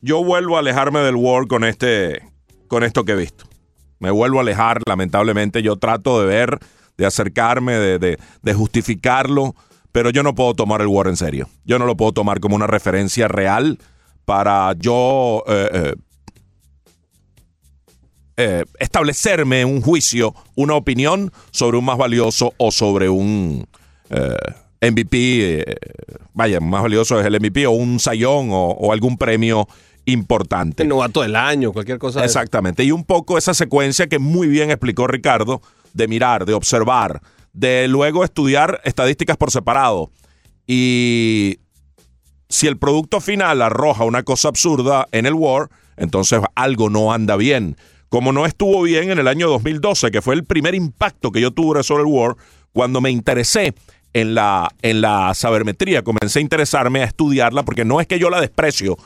yo vuelvo a alejarme del War con este con esto que he visto. Me vuelvo a alejar, lamentablemente. Yo trato de ver, de acercarme, de, de, justificarlo, pero yo no puedo tomar el War en serio. Yo no lo puedo tomar como una referencia real para yo eh, eh, eh, establecerme un juicio, una opinión sobre un más valioso o sobre un MVP. vaya, más valioso es el MVP o un sayón o algún premio importante. El novato del año, cualquier cosa. Exactamente. Y un poco esa secuencia que muy bien explicó Ricardo, de mirar, de observar, de luego estudiar estadísticas por separado. Y si el producto final arroja una cosa absurda en el War, entonces algo no anda bien. Como no estuvo bien en el año 2012, que fue el primer impacto que yo tuve sobre el War, cuando me interesé en la, en la sabermetría, comencé a interesarme a estudiarla, porque no es que yo la desprecio,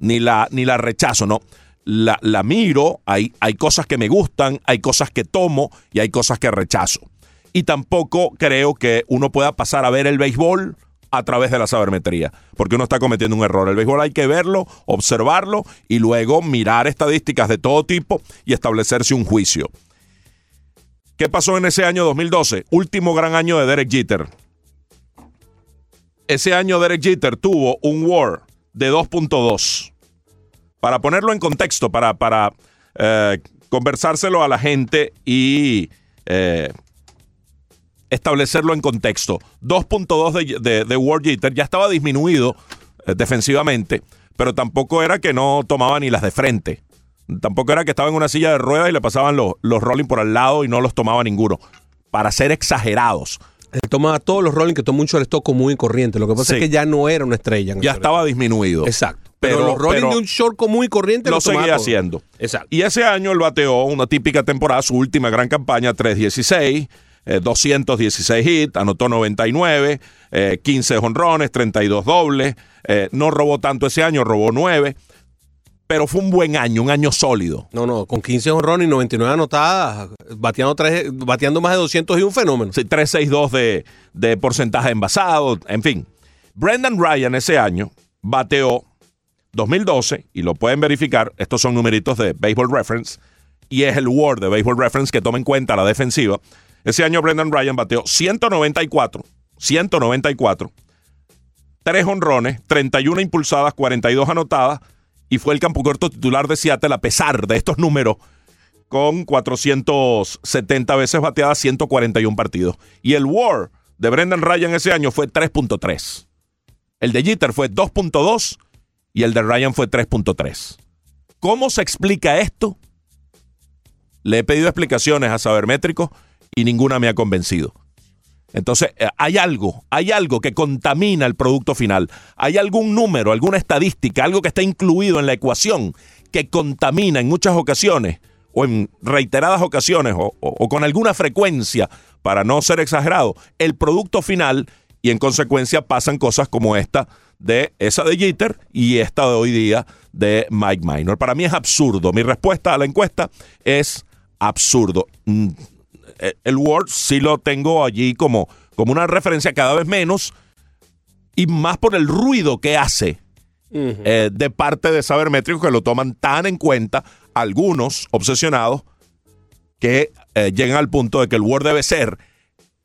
ni la, ni la rechazo, no. La, la miro, hay, hay cosas que me gustan, hay cosas que tomo y hay cosas que rechazo. Y tampoco creo que uno pueda pasar a ver el béisbol a través de la sabermetría, porque uno está cometiendo un error. El béisbol hay que verlo, observarlo y luego mirar estadísticas de todo tipo y establecerse un juicio. ¿Qué pasó en ese año 2012? Último gran año de Derek Jeter. Ese año Derek Jeter tuvo un WAR de 2.2. Para ponerlo en contexto, para, para eh, conversárselo a la gente y eh, establecerlo en contexto. 2.2 de, de, de World Jeter ya estaba disminuido eh, defensivamente, pero tampoco era que no tomaba ni las de frente. Tampoco era que estaba en una silla de ruedas y le pasaban los, los rolling por al lado y no los tomaba ninguno. Para ser exagerados. Él tomaba todos los rolling que tomó mucho el stock común y corriente. Lo que pasa es que ya no era una estrella. ya estaba disminuido. Exacto. Pero, los rolling de un short común y corriente lo seguía haciendo. Exacto. Y ese año él bateó una típica temporada, su última gran campaña, 316. 216 hits, anotó 99, 15 honrones, 32 dobles. Eh, no robó tanto ese año, robó 9 pero fue un buen año, un año sólido. No, no, con 15 honrones y 99 anotadas, bateando, tres, bateando más de 200 y un fenómeno. Sí, 362 de, de porcentaje envasado, en fin. Brendan Ryan ese año bateó 2012, y lo pueden verificar, estos son numeritos de Baseball Reference, y es el Word de Baseball Reference que toma en cuenta la defensiva. Ese año Brendan Ryan bateó 194, 194, 3 honrones, 31 impulsadas, 42 anotadas, y fue el campo corto titular de Seattle a pesar de estos números con 470 veces bateadas, 141 partidos. Y el WAR de Brendan Ryan ese año fue 3.3. El de Jeter fue 2.2 y el de Ryan fue 3.3. ¿Cómo se explica esto? Le he pedido explicaciones a Sabermétrico y ninguna me ha convencido. Entonces, eh, hay algo, hay algo que contamina el producto final. Hay algún número, alguna estadística, algo que está incluido en la ecuación que contamina en muchas ocasiones o en reiteradas ocasiones o, con alguna frecuencia, para no ser exagerado, el producto final y en consecuencia pasan cosas como esta de esa de Jeter y esta de hoy día de Mike Minor. Para mí es absurdo. Mi respuesta a la encuesta es absurdo. Mm, eh, el Word sí lo tengo allí como, como una referencia cada vez menos y más por el ruido que hace eh, de parte de Sabermétrico que lo toman tan en cuenta algunos obsesionados que eh, llegan al punto de que el Word debe ser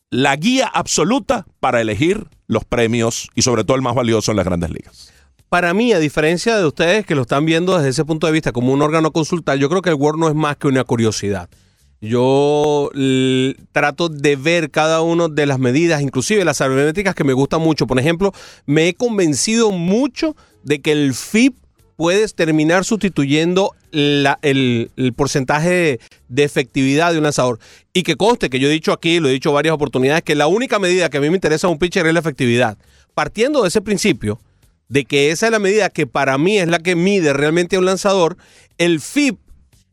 la guía absoluta para elegir los premios y sobre todo el más valioso en las grandes ligas. Para mí, a diferencia de ustedes que lo están viendo desde ese punto de vista como un órgano consultar, yo creo que el Word no es más que una curiosidad. Yo trato de ver cada una de las medidas, inclusive las sabermétricas que me gustan mucho. Por ejemplo, me he convencido mucho de que el FIP puede terminar sustituyendo el, porcentaje de efectividad de un lanzador. Y que conste que yo he dicho aquí, lo he dicho varias oportunidades, que la única medida que a mí me interesa un pitcher es la efectividad. Partiendo de ese principio, de que esa es la medida que para mí es la que mide realmente a un lanzador, el FIP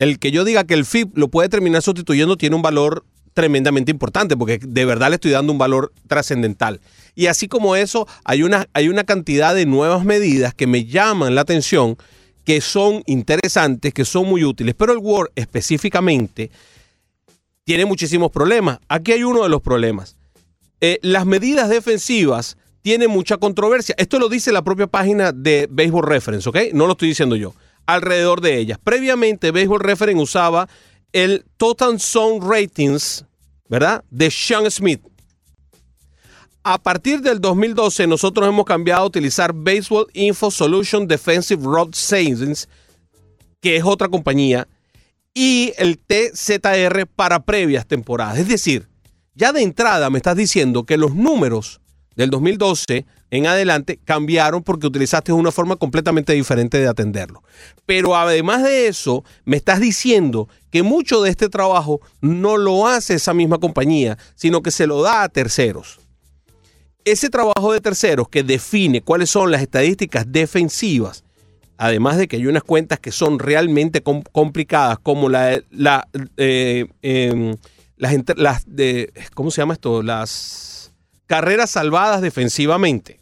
el que yo diga que el FIP lo puede terminar sustituyendo tiene un valor tremendamente importante, porque de verdad le estoy dando un valor trascendental. Y así como eso, hay una, hay una cantidad de nuevas medidas que me llaman la atención, que son interesantes, que son muy útiles, pero el Word específicamente tiene muchísimos problemas. Aquí hay uno de los problemas. Eh, las medidas defensivas tiene mucha controversia. Esto lo dice la propia página de Baseball Reference, ¿ok? No lo estoy diciendo yo. Alrededor de ellas. Previamente, Baseball Reference usaba el Total Zone Ratings, ¿verdad? De Sean Smith. A partir del 2012, nosotros hemos cambiado a utilizar Baseball Info Solution Defensive Road Savings, que es otra compañía, y el TZR para previas temporadas. Es decir, ya de entrada me estás diciendo que los números del 2012 en adelante cambiaron porque utilizaste una forma completamente diferente de atenderlo. Pero además de eso, me estás diciendo que mucho de este trabajo no lo hace esa misma compañía, sino que se lo da a terceros. Ese trabajo de terceros que define cuáles son las estadísticas defensivas, además de que hay unas cuentas que son realmente complicadas, como la, eh, em, las de, ¿cómo se llama esto? Las carreras salvadas defensivamente.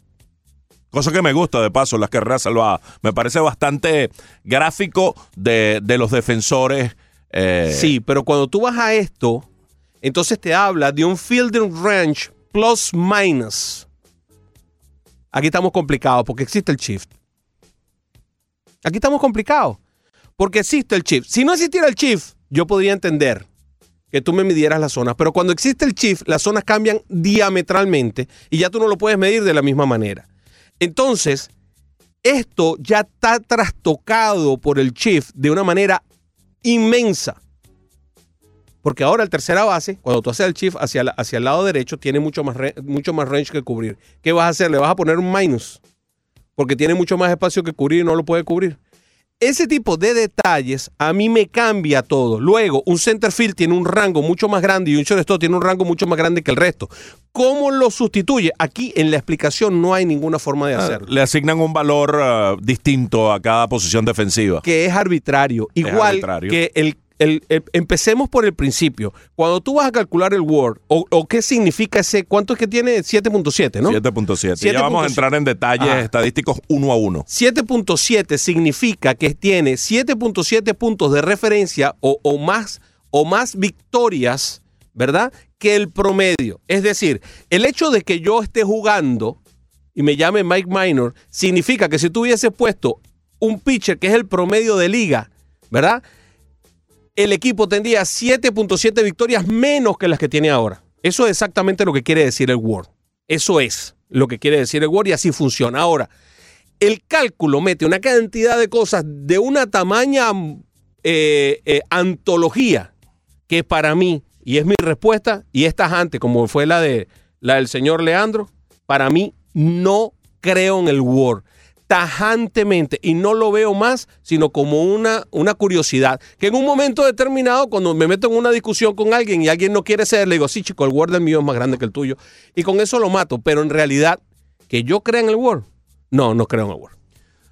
Cosa que me gusta, de paso, las carreras salvadas. Me parece bastante gráfico de, los defensores. Eh, sí, pero cuando tú vas a esto, entonces te habla de un fielding range plus minus. Aquí estamos complicados porque existe el shift. Aquí estamos complicados porque existe el shift. Si no existiera el shift, yo podría entender que tú me midieras las zonas, pero cuando existe el shift, las zonas cambian diametralmente y ya tú no lo puedes medir de la misma manera. Entonces, esto ya está trastocado por el shift de una manera inmensa. Porque ahora el tercera base, cuando tú haces el shift hacia, hacia el lado derecho, tiene mucho más, mucho más range que cubrir. ¿Qué vas a hacer? Le vas a poner un minus. Porque tiene mucho más espacio que cubrir y no lo puede cubrir. Ese tipo de detalles a mí me cambia todo. Luego, un center field tiene un rango mucho más grande y un shortstop tiene un rango mucho más grande que el resto. ¿Cómo lo sustituye? Aquí en la explicación no hay ninguna forma de ah, hacerlo. le asignan un valor ah, distinto a cada posición defensiva. Que es arbitrario. Igual que el empecemos por el principio. Cuando tú vas a calcular el Word, o, qué significa ese, ¿cuánto es que tiene? 7.7, ¿no? 7.7. Ya vamos a entrar en detalles estadísticos uno a uno. 7.7 significa que tiene 7.7 puntos de referencia o, más, o más victorias, ¿verdad? Que el promedio. Es decir, el hecho de que yo esté jugando y me llame Mike Minor, significa que si tú hubieses puesto un pitcher que es el promedio de liga, ¿verdad? El equipo tendría 7.7 victorias menos que las que tiene ahora. Eso es exactamente lo que quiere decir el Word. Eso es lo que quiere decir el Word y así funciona. Ahora, el cálculo mete una cantidad de cosas de una tamaña eh, eh, antología que para mí, y es mi respuesta, y esta antes, como fue la, de, la del señor Leandro, para mí no creo en el Word tajantemente y no lo veo más sino como una, una curiosidad. Que en un momento determinado cuando me meto en una discusión con alguien y alguien no quiere ser le digo sí chico el Word del mío es más grande que el tuyo y con eso lo mato pero en realidad que yo crea en el Word no no creo en el Word.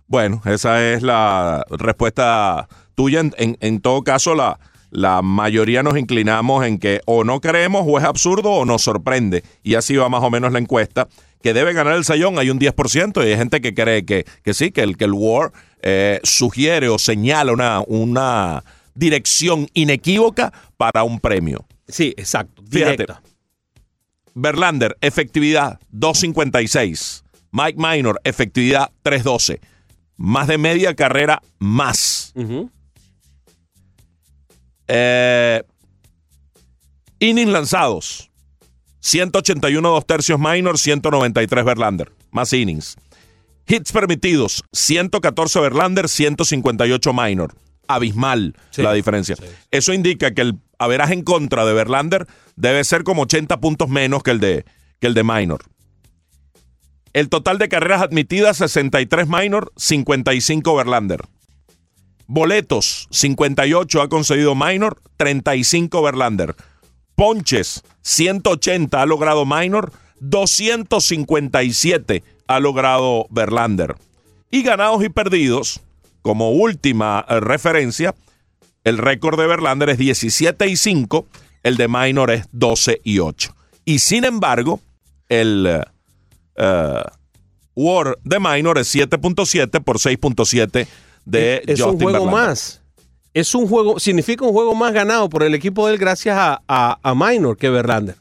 Bueno esa es la respuesta tuya. En, en, todo caso la la mayoría nos inclinamos en que o no creemos o es absurdo o nos sorprende. Y así va más o menos la encuesta que debe ganar el sayón, hay un 10%, y hay gente que cree que, que sí, que el, que el War eh, sugiere o señala una, una dirección inequívoca para un premio. Sí, exacto. Fíjate. Verlander, efectividad 256. Mike Minor, efectividad 312. Más de media carrera más. Eh, innings lanzados. 181 dos tercios minor, 193 Verlander. Más innings. Hits permitidos, 114 Verlander, 158 minor. Abismal la diferencia. Eso indica que el averaje en contra de Verlander debe ser como 80 puntos menos que el de, que el de minor. El total de carreras admitidas, 63 minor, 55 Verlander. Boletos, 58 ha concedido minor, 35 Verlander ponches, 180 ha logrado Minor, 257 ha logrado Verlander. Y ganados y perdidos, como última eh, referencia, el récord de Verlander es 17 y 5, el de Minor es 12 y 8. Y sin embargo, el uh, War de Minor es 7.7 por 6.7 de es un juego más es un juego, significa un juego más ganado por el equipo de él gracias a, a, Minor que Verlander.